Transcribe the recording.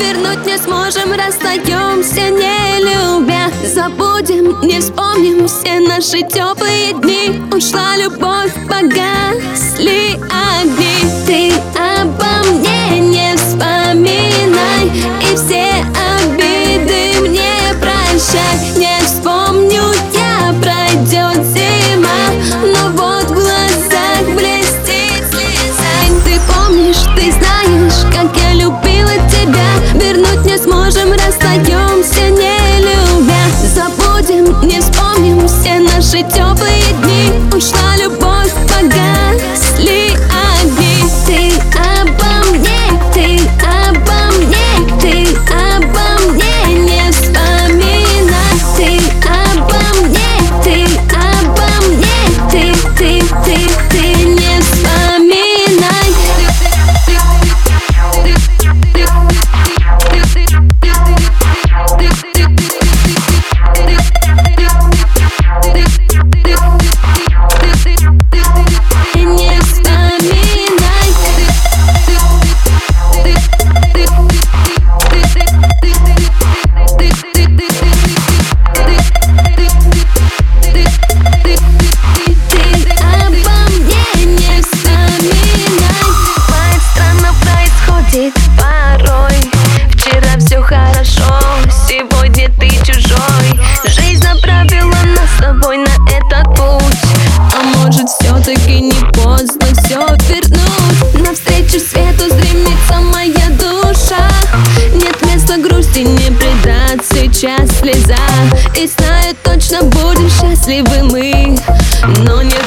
Вернуть не сможем, расстаемся, не любя. Забудем, не вспомним все наши теплые дни. Ушла любовь, погасли огни. Ты обо мне не вспоминай И все обиды мне прощай. Не вспомню я, пройдет зима Но вот в глазах блестит слеза. Ты помнишь, ты знаешь, наши теплые сейчас слеза. И знаю, точно будем счастливы мы. Но не